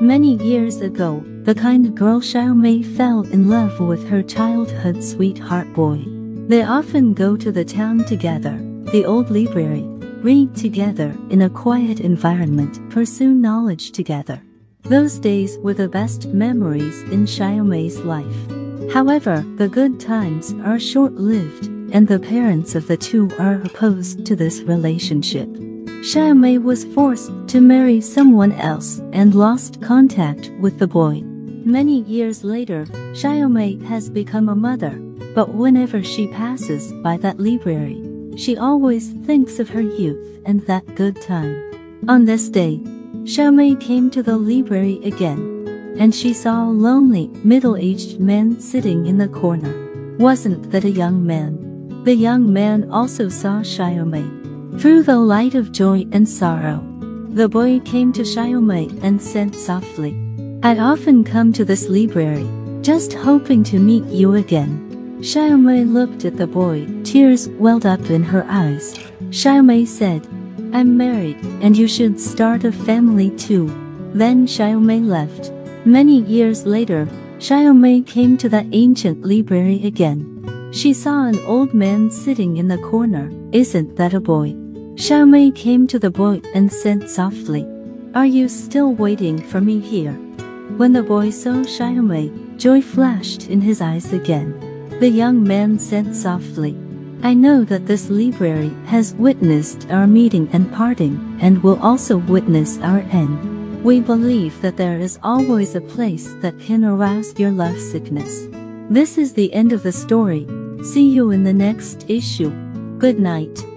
Many years ago, the kind girl Xiaomei fell in love with her childhood sweetheart boy. They often go to the town together, the old library, read together in a quiet environment, pursue knowledge together. Those days were the best memories in Xiaomei's life. However, the good times are short-lived, and the parents of the two are opposed to this relationship. Xiaomei was forced to marry someone else and lost contact with the boy. Many years later, Xiaomei has become a mother, but whenever she passes by that library, she always thinks of her youth and that good time. On this day, Xiaomei came to the library again, and she saw a lonely, middle-aged man sitting in the corner. Wasn't that a young man? The young man also saw Xiaomei. Through the light of joy and sorrow, the boy came to Xiaomei and said softly, I often come to this library, just hoping to meet you again. Xiaomei looked at the boy, tears welled up in her eyes. Xiaomei said, I'm married, and you should start a family too. Then Xiaomei left. Many years later, Xiaomei came to that ancient library again. She saw an old man sitting in the corner. Isn't that a boy? Xiaomei came to the boy and said softly, Are you still waiting for me here? When the boy saw Xiaomei, joy flashed in his eyes again. The young man said softly, I know that this library has witnessed our meeting and parting, and will also witness our end. We believe that there is always a place that can arouse your love sickness. This is the end of the story. See you in the next issue. Good night.